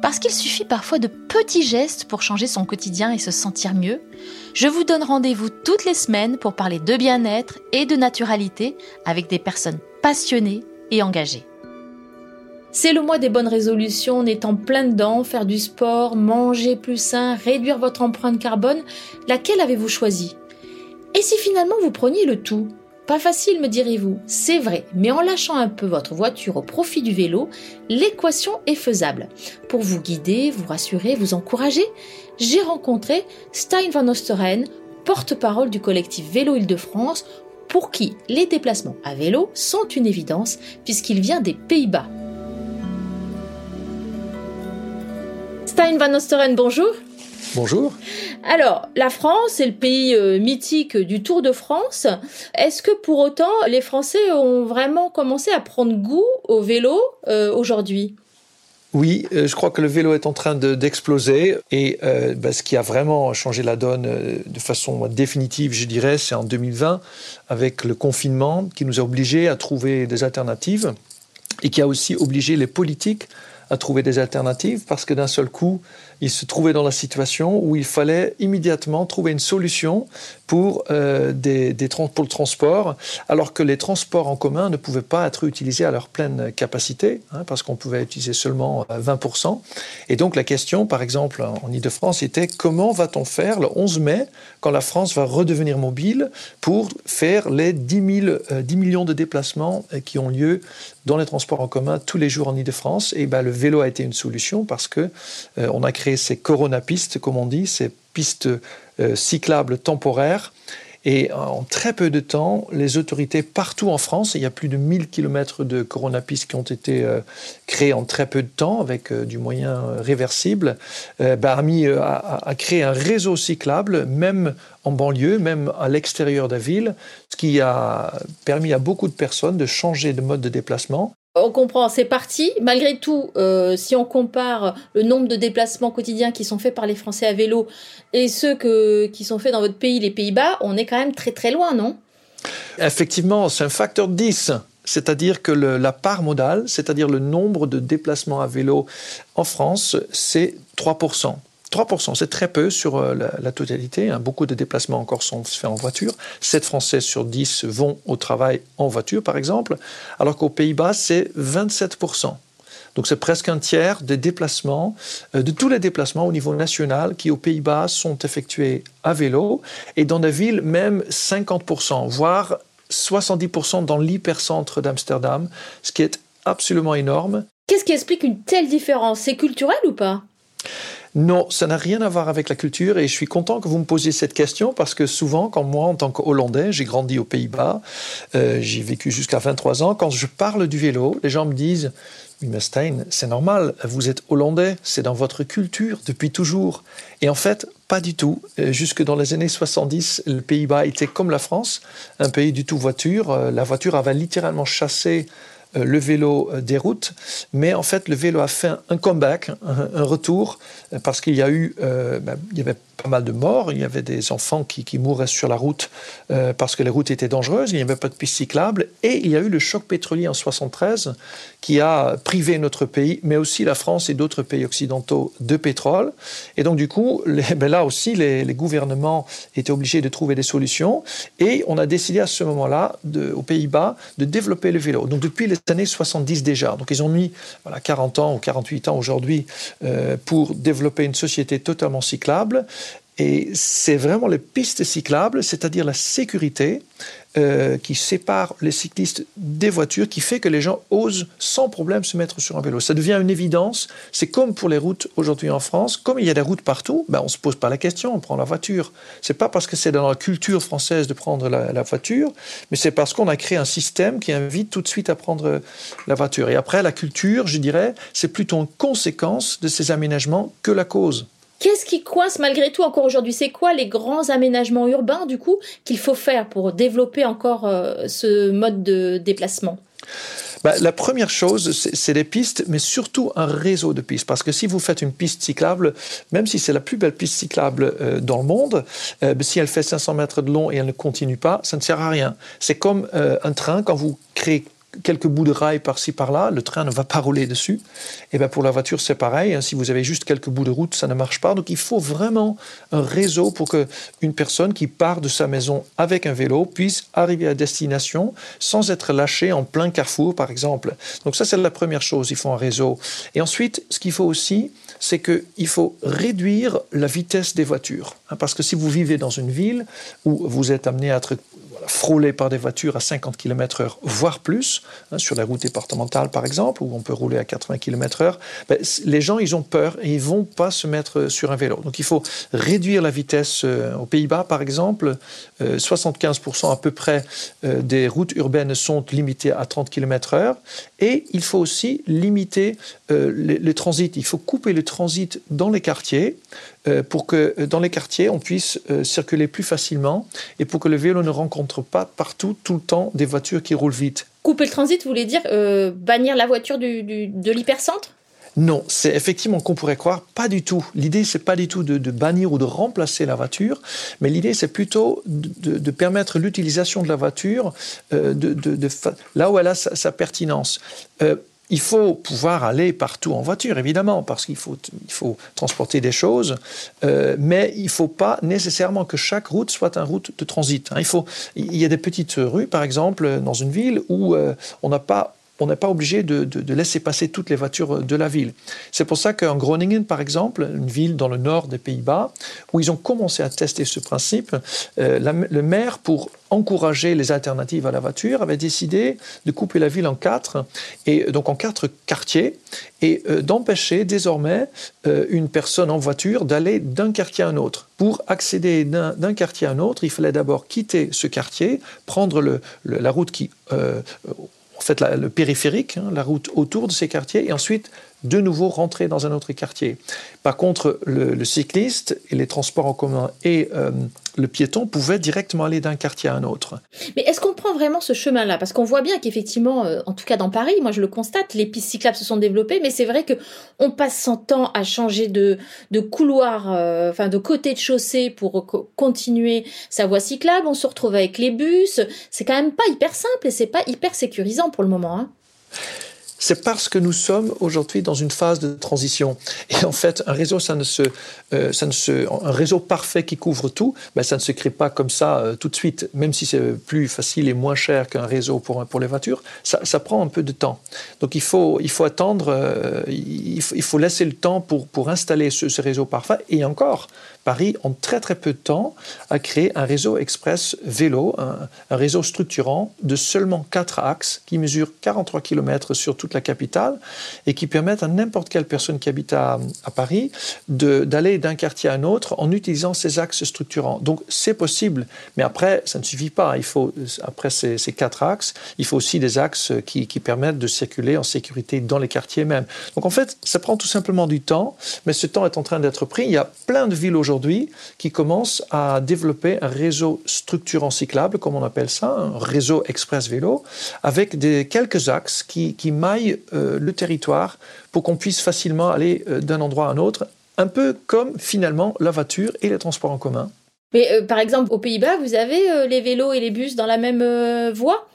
Parce qu'il suffit parfois de petits gestes pour changer son quotidien et se sentir mieux, je vous donne rendez-vous toutes les semaines pour parler de bien-être et de naturalité avec des personnes passionnées et engagées. C'est le mois des bonnes résolutions, on est en plein dedans, faire du sport, manger plus sain, réduire votre empreinte carbone. Laquelle avez-vous choisi? Et si finalement vous preniez le tout? Pas facile, me direz-vous. C'est vrai, mais en lâchant un peu votre voiture au profit du vélo, l'équation est faisable. Pour vous guider, vous rassurer, vous encourager, j'ai rencontré Stein van Osteren, porte-parole du collectif Vélo Île-de-France, pour qui les déplacements à vélo sont une évidence puisqu'il vient des Pays-Bas. Stein Van Osteren, bonjour. Bonjour. Alors, la France est le pays euh, mythique du Tour de France. Est-ce que pour autant, les Français ont vraiment commencé à prendre goût au vélo euh, aujourd'hui? Oui, euh, je crois que le vélo est en train d'exploser et bah, ce qui a vraiment changé la donne de façon définitive, je dirais, c'est en 2020 avec le confinement qui nous a obligés à trouver des alternatives et qui a aussi obligé les politiques à trouver des alternatives parce que d'un seul coup, il se trouvait dans la situation où il fallait immédiatement trouver une solution pour, euh, des, pour le transport, alors que les transports en commun ne pouvaient pas être utilisés à leur pleine capacité, hein, parce qu'on pouvait utiliser seulement 20%. Euh, Et donc la question, par exemple, en Ile-de-France, était comment va-t-on faire le 11 mai, quand la France va redevenir mobile, pour faire les 10, 000, 10 millions de déplacements euh, qui ont lieu dans les transports en commun tous les jours en Ile-de-France? Et ben, le vélo a été une solution parce que euh, a créé ces coronapistes, comme on dit, ces pistes euh, cyclables temporaires. Et en très peu de temps, les autorités partout en France, il y a plus de 1000 km de coronapistes qui ont été euh, créés en très peu de temps avec du moyen réversible, bah, a, mis, a, a, créé un réseau cyclable, même en banlieue, même à l'extérieur de la ville, ce qui a permis à beaucoup de personnes de changer de mode de déplacement on comprend, c'est parti. Malgré tout, euh, si on compare le nombre de déplacements quotidiens qui sont faits par les Français à vélo et ceux qui sont faits dans votre pays, les Pays-Bas, on est quand même très très loin, non? Effectivement, c'est un facteur 10. C'est-à-dire que la part modale, c'est-à-dire le nombre de déplacements à vélo en France, c'est 3%. 3%, c'est très peu sur euh, la, totalité. Hein. Beaucoup de déplacements encore sont faits en voiture. 7 Français sur 10 vont au travail en voiture, par exemple, alors qu'aux Pays-Bas, c'est 27%. Donc c'est presque un tiers des déplacements, euh, de tous les déplacements au niveau national qui aux Pays-Bas sont effectués à vélo et dans des villes même 50%, voire 70% dans l'hypercentre d'Amsterdam, ce qui est absolument énorme. Qu'est-ce qui explique une telle différence? C'est culturel ou pas? Non, ça n'a rien à voir avec la culture et je suis content que vous me posiez cette question parce que souvent, quand moi, en tant qu'Hollandais, j'ai grandi aux Pays-Bas, euh, j'ai vécu jusqu'à 23 ans, quand je parle du vélo, les gens me disent mais Stein, c'est normal, vous êtes hollandais, c'est dans votre culture depuis toujours. Et en fait, pas du tout. Euh, jusque dans les années 70, le Pays-Bas était comme la France, un pays du tout voiture. Euh, la voiture avait littéralement chassé le vélo euh, des routes, mais en fait le vélo a fait un comeback, un, retour, euh, parce qu'il y a eu, ben, il y avait pas mal de morts, il y avait des enfants qui, mouraient sur la route parce que les routes étaient dangereuses, il n'y avait pas de pistes cyclables, et il y a eu le choc pétrolier en 73 qui a privé notre pays, mais aussi la France et d'autres pays occidentaux de pétrole. Et donc du coup, ben là aussi, les, gouvernements étaient obligés de trouver des solutions, et on a décidé à ce moment-là, aux Pays-Bas, de développer le vélo. Donc depuis années 70 déjà. Donc ils ont mis voilà, 40 ans ou 48 ans aujourd'hui euh, pour développer une société totalement cyclable. Et c'est vraiment les pistes cyclables, c'est-à-dire la sécurité, euh, qui sépare les cyclistes des voitures, qui fait que les gens osent sans problème se mettre sur un vélo. Ça devient une évidence. C'est comme pour les routes aujourd'hui en France. Comme il y a des routes partout, ben on ne se pose pas la question, on prend la voiture. C'est pas parce que c'est dans la culture française de prendre la, la voiture, mais c'est parce qu'on a créé un système qui invite tout de suite à prendre la voiture. Et après, la culture, je dirais, c'est plutôt une conséquence de ces aménagements que la cause. Qu'est-ce qui coince malgré tout encore aujourd'hui? C'est quoi les grands aménagements urbains du coup qu'il faut faire pour développer encore euh, ce mode de déplacement? Bah, la première chose, c'est des pistes, mais surtout un réseau de pistes. Parce que si vous faites une piste cyclable, même si c'est la plus belle piste cyclable euh, dans le monde, euh, si elle fait 500 mètres de long et elle ne continue pas, ça ne sert à rien. C'est comme un train, quand vous créez quelques bouts de rail par-ci par-là, le train ne va pas rouler dessus. Et eh bien pour la voiture, c'est pareil. Hein. si vous avez juste quelques bouts de route, ça ne marche pas. Donc il faut vraiment un réseau pour que une personne qui part de sa maison avec un vélo puisse arriver à destination sans être lâchée en plein carrefour, par exemple. Donc ça, c'est la première chose. Il faut un réseau. Et ensuite, ce qu'il faut aussi, c'est qu'il faut réduire la vitesse des voitures. Hein. parce que si vous vivez dans une ville où vous êtes amené à être frôlé par des voitures à 50 km/h, voire plus, hein, sur la route départementale par exemple, où on peut rouler à 80 km/h, ben, les gens, ils ont peur et ils vont pas se mettre sur un vélo. Donc il faut réduire la vitesse. Euh, aux Pays-Bas, par exemple, 75% euh, à peu près euh, des routes urbaines sont limitées à 30 km/h. Et il faut aussi limiter les transits. Il faut couper le transit dans les quartiers euh, pour que euh, dans les quartiers, on puisse euh, circuler plus facilement et pour que le vélo ne rencontre pas partout, tout le temps, des voitures qui roulent vite. Couper le transit, vous voulez dire bannir la voiture de l'hypercentre? Non, c'est effectivement qu'on pourrait croire, pas du tout. L'idée, c'est pas du tout de, bannir ou de remplacer la voiture, mais l'idée, c'est plutôt de, permettre l'utilisation de la voiture là où elle a sa, pertinence il faut pouvoir aller partout en voiture, évidemment, parce qu'il faut, il faut transporter des choses, euh, mais il ne faut pas nécessairement que chaque route soit une route de transit. Hein. Il, y a des petites rues, par exemple, dans une ville où euh, on pas on n'est pas obligé de, laisser passer toutes les voitures de la ville. C'est pour ça qu'en Groningen, par exemple, une ville dans le nord des Pays-Bas, où ils ont commencé à tester ce principe, euh, le maire, pour encourager les alternatives à la voiture, avait décidé de couper la ville en quatre, et donc en quatre quartiers, et euh, d'empêcher désormais euh, une personne en voiture d'aller d'un quartier à un autre. Pour accéder d'un quartier à un autre, il fallait d'abord quitter ce quartier, prendre la route qui en fait le périphérique, hein, la route autour de ces quartiers, et ensuite de nouveau rentrer dans un autre quartier. Par contre, le, cycliste et les transports en commun et euh, le piéton pouvaient directement aller d'un quartier à un autre. Mais est-ce qu'on prend vraiment ce chemin-là? Parce qu'on voit bien qu'effectivement, euh, en tout cas dans Paris, moi je le constate, les pistes cyclables se sont développées, mais c'est vrai que on passe son temps à changer de, couloir, euh, enfin de côté de chaussée pour continuer sa voie cyclable. On se retrouve avec les bus. C'est quand même pas hyper simple et c'est pas hyper sécurisant pour le moment. Hein c'est parce que nous sommes aujourd'hui dans une phase de transition. Et en fait, un réseau, ça ne se, euh, ça ne se, un réseau parfait qui couvre tout, ben, ça ne se crée pas comme ça euh, tout de suite. Même si c'est plus facile et moins cher qu'un réseau pour, pour les voitures, ça, ça, prend un peu de temps. Donc il faut, il faut attendre, euh, il, faut, il, faut, laisser le temps pour, pour installer ce, ce réseau parfait. Et encore, Paris, en très très peu de temps, a créé un réseau express vélo, un, réseau structurant de seulement 4 axes qui mesure 43 km sur toute la capitale et qui permettent à n'importe quelle personne qui habite à, Paris d'aller d'un quartier à un autre en utilisant ces axes structurants. Donc c'est possible, mais après, ça ne suffit pas. Il faut, après ces, ces quatre axes, il faut aussi des axes qui, qui permettent de circuler en sécurité dans les quartiers même. Donc en fait, ça prend tout simplement du temps, mais ce temps est en train d'être pris. Il y a plein de villes aujourd'hui qui commence à développer un réseau structurant cyclable, comme on appelle ça, un réseau express vélo, avec des, quelques axes qui, maillent euh, le territoire pour qu'on puisse facilement aller euh, d'un endroit à un autre, un peu comme finalement la voiture et les transports en commun. Mais euh, par exemple, aux Pays-Bas, vous avez les vélos et les bus dans la même voie?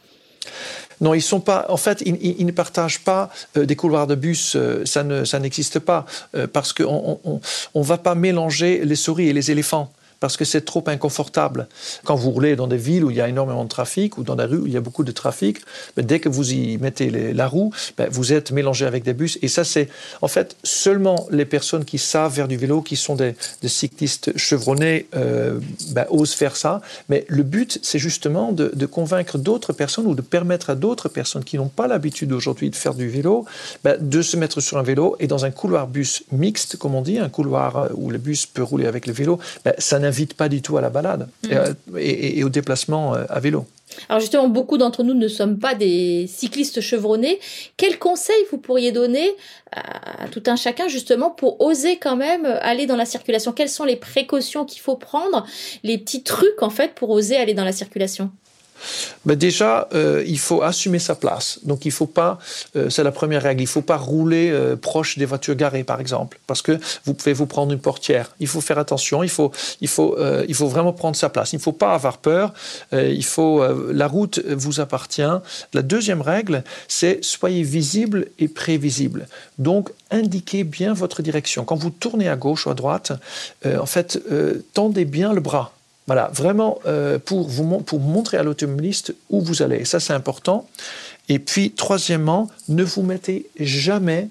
Non, ils sont pas. En fait, ils, ne partagent pas euh, des couloirs de bus. Euh, ça ne, n'existe pas euh, parce qu'on on, on, va pas mélanger les souris et les éléphants parce que c'est trop inconfortable. Quand vous roulez dans des villes où il y a énormément de trafic ou dans des rues où il y a beaucoup de trafic, ben, dès que vous y mettez la roue, ben, vous êtes mélangé avec des bus. Et ça, c'est en fait seulement les personnes qui savent faire du vélo, qui sont des, cyclistes chevronnés, euh, ben, osent faire ça. Mais le but, c'est justement de, convaincre d'autres personnes ou de permettre à d'autres personnes qui n'ont pas l'habitude aujourd'hui de faire du vélo, de se mettre sur un vélo et dans un couloir bus mixte, comme on dit, un couloir où le bus peut rouler avec le vélo, ça n'invite pas du tout à la balade mm. euh, et, au déplacement euh, à vélo. Alors justement, beaucoup d'entre nous ne sommes pas des cyclistes chevronnés. Quels conseils vous pourriez donner à tout un chacun justement pour oser quand même aller dans la circulation? Quelles sont les précautions qu'il faut prendre, les petits trucs en fait pour oser aller dans la circulation? Ben déjà, euh, il faut assumer sa place. Donc, il faut pas, euh, c'est la première règle, il faut pas rouler euh, proche des voitures garées, par exemple, parce que vous pouvez vous prendre une portière. Il faut faire attention, il faut, il faut, il faut vraiment prendre sa place. Il ne faut pas avoir peur. il faut, la route vous appartient. La deuxième règle, c'est soyez visible et prévisible. Donc, indiquez bien votre direction. Quand vous tournez à gauche ou à droite, en fait, tendez bien le bras. Voilà, vraiment euh, pour, vous, montrer à l'automobiliste où vous allez. Ça, c'est important. Et puis, troisièmement, ne vous mettez jamais,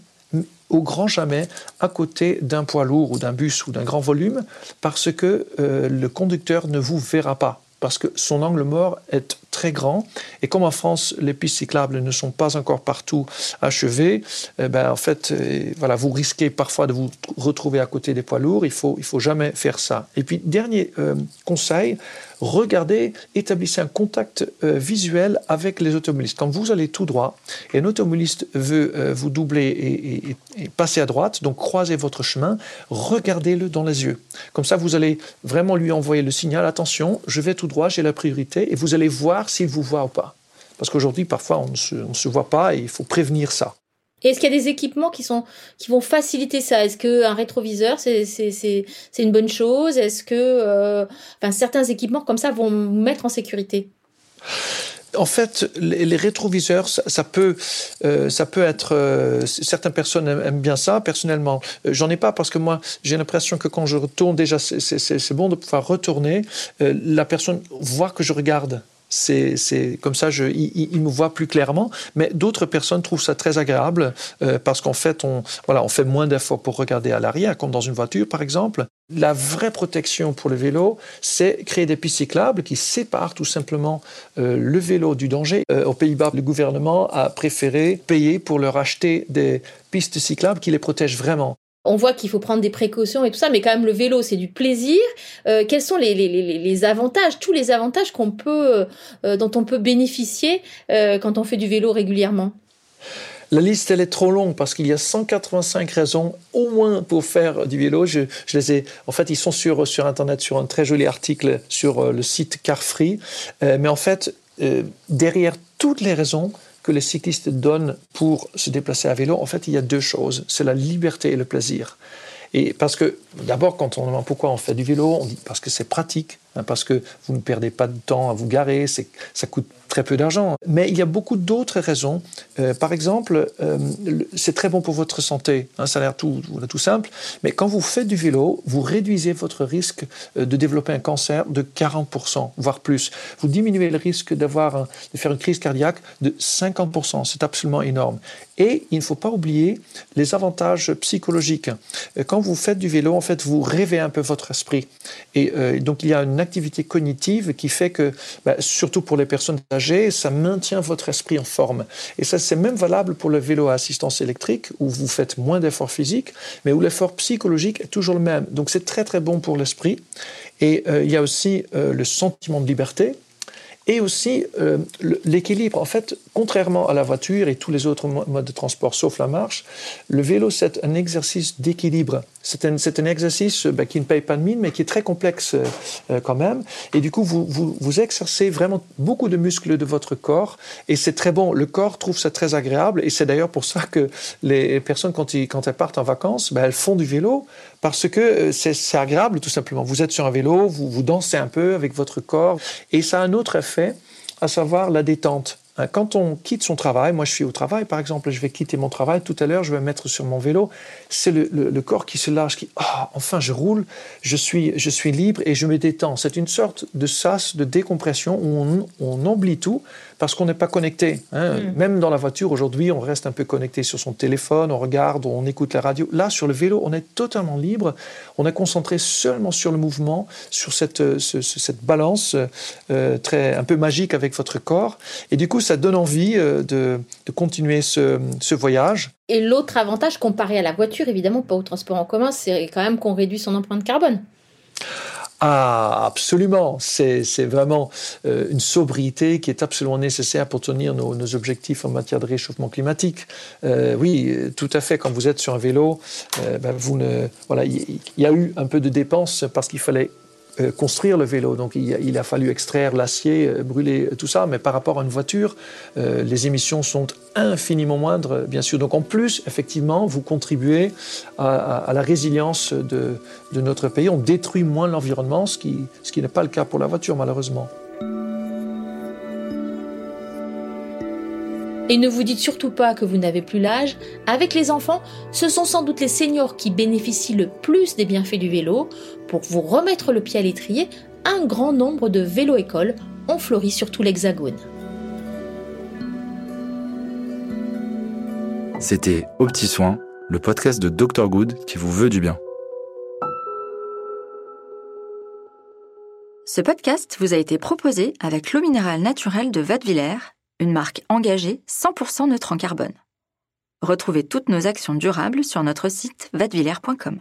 au grand jamais, à côté d'un poids lourd ou d'un bus ou d'un grand volume, parce que euh, le conducteur ne vous verra pas parce que son angle mort est très grand. Et comme en France, les pistes cyclables ne sont pas encore partout achevées, eh ben, en fait, euh, voilà, vous risquez parfois de vous retrouver à côté des poids lourds. Il faut, il faut jamais faire ça. Et puis, dernier euh, conseil, regardez, établissez un contact euh, visuel avec les automobilistes. Quand vous allez tout droit et un automobiliste veut euh, vous doubler et, passer à droite, donc croisez votre chemin, regardez-le dans les yeux. Comme ça, vous allez vraiment lui envoyer le signal, attention, je vais tout droit, j'ai la priorité, et vous allez voir s'il vous voit ou pas. Parce qu'aujourd'hui, parfois, on ne se voit pas et il faut prévenir ça est-ce qu'il y a des équipements qui sont qui vont faciliter ça? Est-ce qu'un rétroviseur c'est c'est une bonne chose? Est-ce que euh, enfin certains équipements comme ça vont mettre en sécurité? En fait, les, rétroviseurs, ça, peut, euh, ça peut être. Euh, certaines personnes aiment, bien ça. Personnellement, j'en ai pas parce que moi, j'ai l'impression que quand je retourne, déjà, c'est bon de pouvoir retourner. la personne voit que je regarde c'est comme ça, je, il, me voit plus clairement. Mais d'autres personnes trouvent ça très agréable euh, parce qu'en fait, on, voilà, on fait moins d'efforts pour regarder à l'arrière, comme dans une voiture, par exemple. La vraie protection pour le vélo, c'est créer des pistes cyclables qui séparent tout simplement euh, le vélo du danger. Euh, aux Pays-Bas, le gouvernement a préféré payer pour leur acheter des pistes cyclables qui les protègent vraiment. On voit qu'il faut prendre des précautions et tout ça, mais quand même le vélo c'est du plaisir. Euh, quels sont les, les, les, avantages, tous les avantages qu'on peut, euh, dont on peut bénéficier euh, quand on fait du vélo régulièrement? La liste, elle est trop longue parce qu'il y a 185 raisons au moins pour faire du vélo. Je, je, les ai, en fait, ils sont sur, sur Internet, sur un très joli article sur le site Carfree. mais en fait, derrière toutes les raisons, que les cyclistes donnent pour se déplacer à vélo, en fait, il y a deux choses. C'est la liberté et le plaisir. Et parce que, d'abord, quand on demande pourquoi on fait du vélo, on dit parce que c'est pratique, hein, parce que vous ne perdez pas de temps à vous garer, ça coûte très peu d'argent. Mais il y a beaucoup d'autres raisons. Euh, par exemple, euh, c'est très bon pour votre santé. Hein, ça a l'air tout, simple. Mais quand vous faites du vélo, vous réduisez votre risque euh, de développer un cancer de 40%, voire plus. Vous diminuez le risque d'avoir de faire une crise cardiaque de 50%. C'est absolument énorme. Et il ne faut pas oublier les avantages psychologiques. Quand vous faites du vélo, en fait, vous rêvez un peu votre esprit. Et donc, il y a une activité cognitive qui fait que, bah, surtout pour les personnes âgées, ça maintient votre esprit en forme. Et ça, c'est même valable pour le vélo à assistance électrique, où vous faites moins d'efforts physiques, mais où l'effort psychologique est toujours le même. Donc c'est très très bon pour l'esprit. Et euh, il y a aussi euh, le sentiment de liberté et aussi euh, l'équilibre. En fait, contrairement à la voiture et tous les autres modes de transport, sauf la marche, le vélo, c'est un exercice d'équilibre. C'est un, un, exercice bah, qui ne paye pas de mine, mais qui est très complexe euh, quand même. Et du coup, vous, vous, vous, exercez vraiment beaucoup de muscles de votre corps, et c'est très bon. Le corps trouve ça très agréable, et c'est d'ailleurs pour ça que les personnes, quand, ils, quand elles partent en vacances, bah, elles font du vélo, parce que euh, c'est agréable tout simplement. Vous êtes sur un vélo, vous, vous dansez un peu avec votre corps, et ça a un autre effet, à savoir la détente. Hein, quand on quitte son travail, moi je suis au travail par exemple, je vais quitter mon travail, tout à l'heure je vais me mettre sur mon vélo, c'est le, corps qui se lâche, qui ah, enfin je roule, je suis, je suis libre et je me détends. C'est une sorte de sas, de décompression où on, on oublie tout parce qu'on n'est pas connecté. Hein. Mm. Même dans la voiture, aujourd'hui, on reste un peu connecté sur son téléphone, on regarde, on écoute la radio. Là, sur le vélo, on est totalement libre. On est concentré seulement sur le mouvement, sur cette, euh, cette balance euh, très, un peu magique avec votre corps. Et du coup, ça donne envie euh, de, de, continuer ce, ce voyage. Et l'autre avantage, comparé à la voiture, évidemment, pas au transport en commun, c'est quand même qu'on réduit son empreinte carbone. Ah, absolument. C'est vraiment euh, une sobriété qui est absolument nécessaire pour tenir nos, objectifs en matière de réchauffement climatique. Euh, oui, tout à fait. Quand vous êtes sur un vélo, euh, ben, vous ne, voilà, il y, a eu un peu de dépenses parce qu'il fallait construire le vélo. Donc il a, fallu extraire l'acier, euh, brûler tout ça, mais par rapport à une voiture, euh, les émissions sont infiniment moindres, bien sûr. Donc en plus, effectivement, vous contribuez à, la résilience de, notre pays. On détruit moins l'environnement, ce qui, ce qui n'est pas le cas pour la voiture, malheureusement. Et ne vous dites surtout pas que vous n'avez plus l'âge. Avec les enfants, ce sont sans doute les seniors qui bénéficient le plus des bienfaits du vélo. Pour vous remettre le pied à l'étrier, un grand nombre de vélo-écoles ont fleuri sur tout l'Hexagone. C'était Au Petit Soin, le podcast de Dr Good qui vous veut du bien. Ce podcast vous a été proposé avec l'eau minérale naturelle de Vadevillers une marque engagée 100% neutre en carbone. Retrouvez toutes nos actions durables sur notre site vadevillers.com.